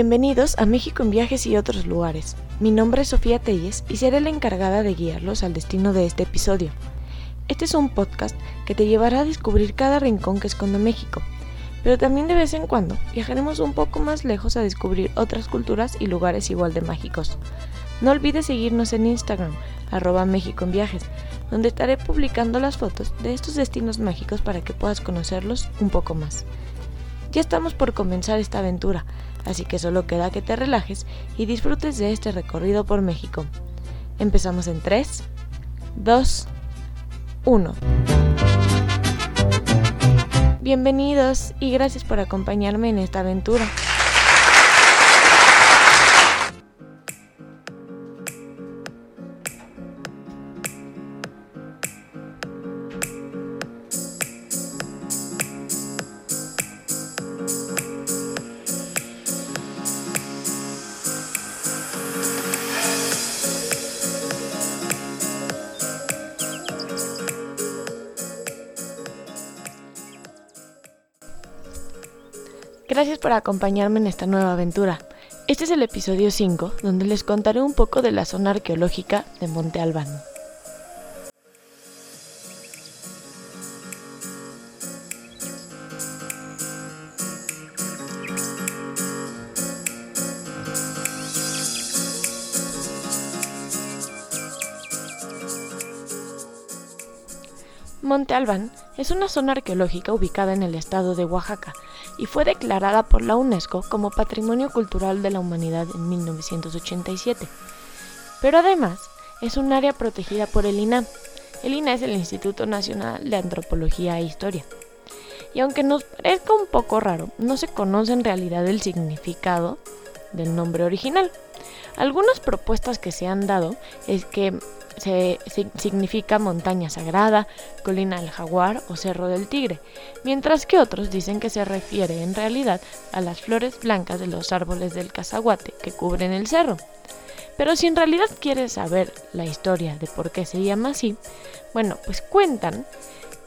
Bienvenidos a México en viajes y otros lugares. Mi nombre es Sofía Telles y seré la encargada de guiarlos al destino de este episodio. Este es un podcast que te llevará a descubrir cada rincón que esconde México, pero también de vez en cuando viajaremos un poco más lejos a descubrir otras culturas y lugares igual de mágicos. No olvides seguirnos en Instagram, arroba México en viajes, donde estaré publicando las fotos de estos destinos mágicos para que puedas conocerlos un poco más. Ya estamos por comenzar esta aventura, así que solo queda que te relajes y disfrutes de este recorrido por México. Empezamos en 3, 2, 1. Bienvenidos y gracias por acompañarme en esta aventura. Gracias por acompañarme en esta nueva aventura. Este es el episodio 5, donde les contaré un poco de la zona arqueológica de Monte Albán. Monte Albán es una zona arqueológica ubicada en el estado de Oaxaca y fue declarada por la UNESCO como Patrimonio Cultural de la Humanidad en 1987. Pero además es un área protegida por el INAH. El INAH es el Instituto Nacional de Antropología e Historia. Y aunque nos parezca un poco raro, no se conoce en realidad el significado del nombre original. Algunas propuestas que se han dado es que significa montaña sagrada, colina del jaguar o cerro del tigre, mientras que otros dicen que se refiere en realidad a las flores blancas de los árboles del cazaguate que cubren el cerro. Pero si en realidad quieres saber la historia de por qué se llama así, bueno, pues cuentan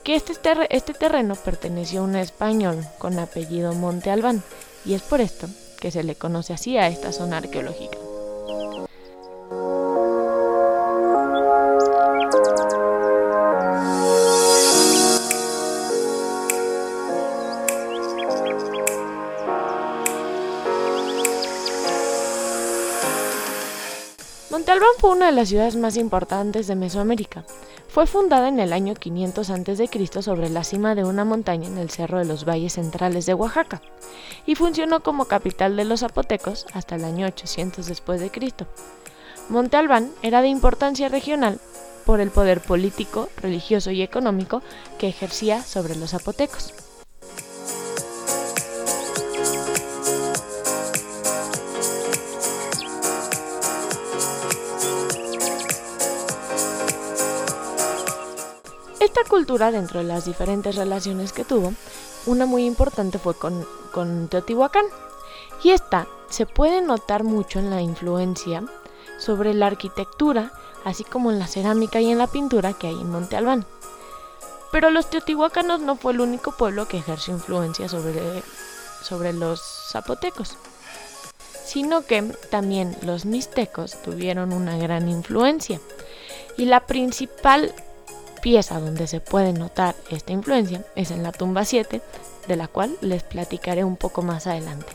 que este, este terreno perteneció a un español con apellido Monte Albán, y es por esto que se le conoce así a esta zona arqueológica. Montalbán fue una de las ciudades más importantes de Mesoamérica. Fue fundada en el año 500 a.C. sobre la cima de una montaña en el Cerro de los Valles Centrales de Oaxaca y funcionó como capital de los zapotecos hasta el año 800 después de Cristo. Monte Albán era de importancia regional por el poder político, religioso y económico que ejercía sobre los zapotecos. Esta cultura, dentro de las diferentes relaciones que tuvo, una muy importante fue con, Teotihuacán. Y esta se puede notar mucho en la influencia sobre la arquitectura, así como en la cerámica y en la pintura que hay en Monte Albán. Pero los teotihuacanos no fue el único pueblo que ejerció influencia sobre, sobre los zapotecos, sino que también los mixtecos tuvieron una gran influencia. Y la principal pieza donde se puede notar esta influencia es en la tumba 7, de la cual les platicaré un poco más adelante.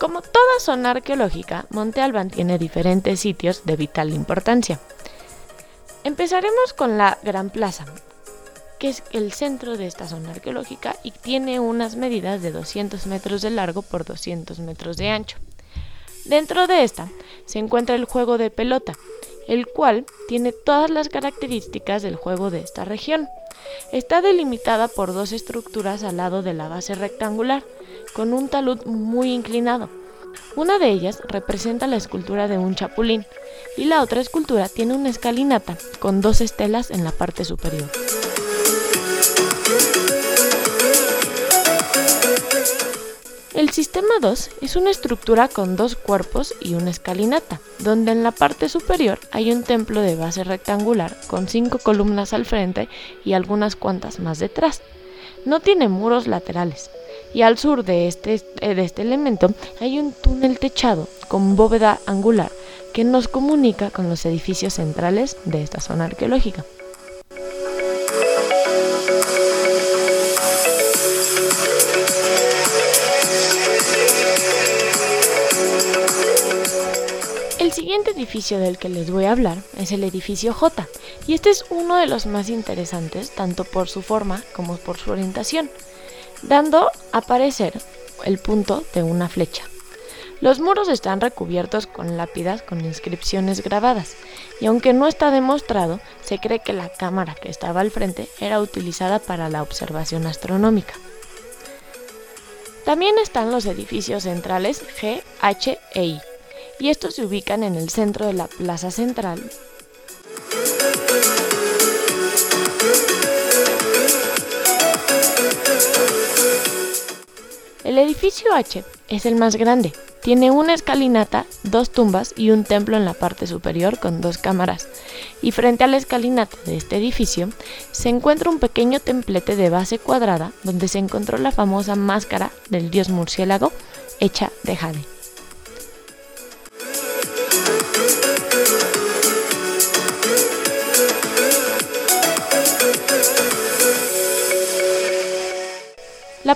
Como toda zona arqueológica, Monte Albán tiene diferentes sitios de vital importancia. Empezaremos con la Gran Plaza, que es el centro de esta zona arqueológica y tiene unas medidas de 200 metros de largo por 200 metros de ancho. Dentro de esta se encuentra el juego de pelota, el cual tiene todas las características del juego de esta región. Está delimitada por dos estructuras al lado de la base rectangular, con un talud muy inclinado. Una de ellas representa la escultura de un chapulín y la otra escultura tiene una escalinata con dos estelas en la parte superior. El sistema 2 es una estructura con dos cuerpos y una escalinata, donde en la parte superior hay un templo de base rectangular con cinco columnas al frente y algunas cuantas más detrás. No tiene muros laterales, y al sur de este, eh, de este elemento hay un túnel techado con bóveda angular que nos comunica con los edificios centrales de esta zona arqueológica. Edificio del que les voy a hablar es el edificio J, y este es uno de los más interesantes tanto por su forma como por su orientación, dando a aparecer el punto de una flecha. Los muros están recubiertos con lápidas con inscripciones grabadas, y aunque no está demostrado, se cree que la cámara que estaba al frente era utilizada para la observación astronómica. También están los edificios centrales G, H e I, y estos se ubican en el centro de la plaza central. El edificio H es el más grande, tiene una escalinata, dos tumbas y un templo en la parte superior con dos cámaras. Y frente a la escalinata de este edificio se encuentra un pequeño templete de base cuadrada donde se encontró la famosa máscara del dios murciélago hecha de jade.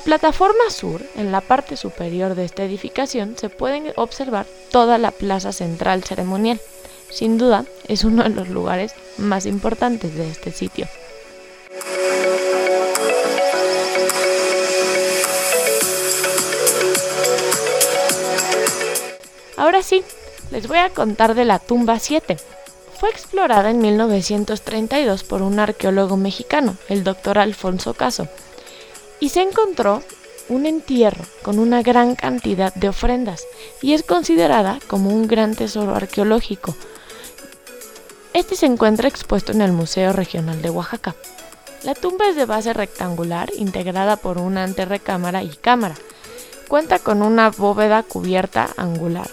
Plataforma sur, en la parte superior de esta edificación, se puede observar toda la plaza central ceremonial. Sin duda, es uno de los lugares más importantes de este sitio. Ahora sí, les voy a contar de la tumba 7. Fue explorada en 1932 por un arqueólogo mexicano, el doctor Alfonso Caso, y se encontró un entierro con una gran cantidad de ofrendas y es considerada como un gran tesoro arqueológico. Este se encuentra expuesto en el Museo Regional de Oaxaca. La tumba es de base rectangular integrada por una anterrecámara y cámara. Cuenta con una bóveda cubierta angular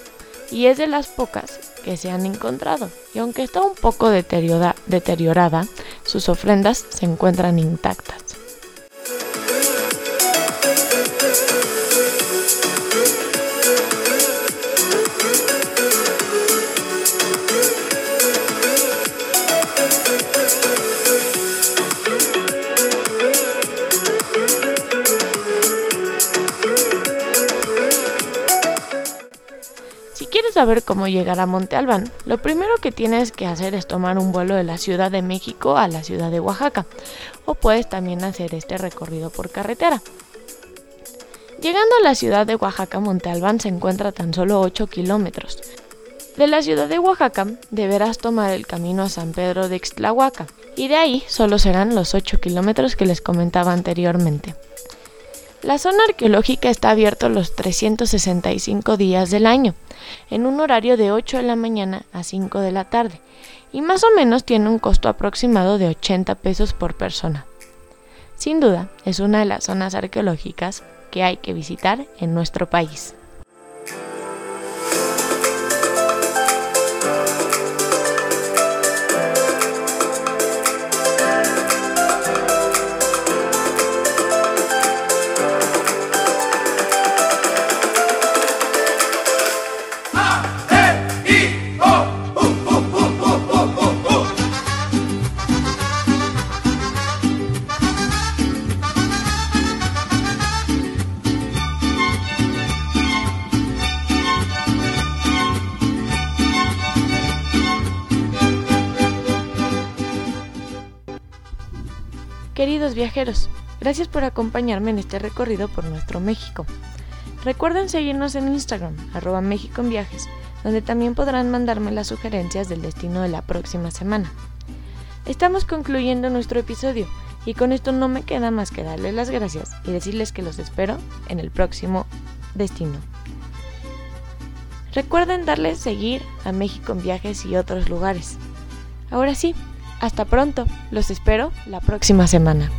y es de las pocas que se han encontrado. Y aunque está un poco deteriorada, sus ofrendas se encuentran intactas. Saber cómo llegar a Monte Albán, lo primero que tienes que hacer es tomar un vuelo de la Ciudad de México a la ciudad de Oaxaca, o puedes también hacer este recorrido por carretera. Llegando a la ciudad de Oaxaca, Monte Albán se encuentra a tan solo 8 kilómetros. De la ciudad de Oaxaca deberás tomar el camino a San Pedro de Ixtlahuaca, y de ahí solo serán los 8 kilómetros que les comentaba anteriormente. La zona arqueológica está abierta los 365 días del año, en un horario de 8 de la mañana a 5 de la tarde, y más o menos tiene un costo aproximado de 80 pesos por persona. Sin duda, es una de las zonas arqueológicas que hay que visitar en nuestro país. Queridos viajeros, gracias por acompañarme en este recorrido por nuestro México. Recuerden seguirnos en Instagram, arroba México en Viajes, donde también podrán mandarme las sugerencias del destino de la próxima semana. Estamos concluyendo nuestro episodio y con esto no me queda más que darles las gracias y decirles que los espero en el próximo destino. Recuerden darle seguir a México en Viajes y otros lugares. Ahora sí, hasta pronto, los espero la próxima semana.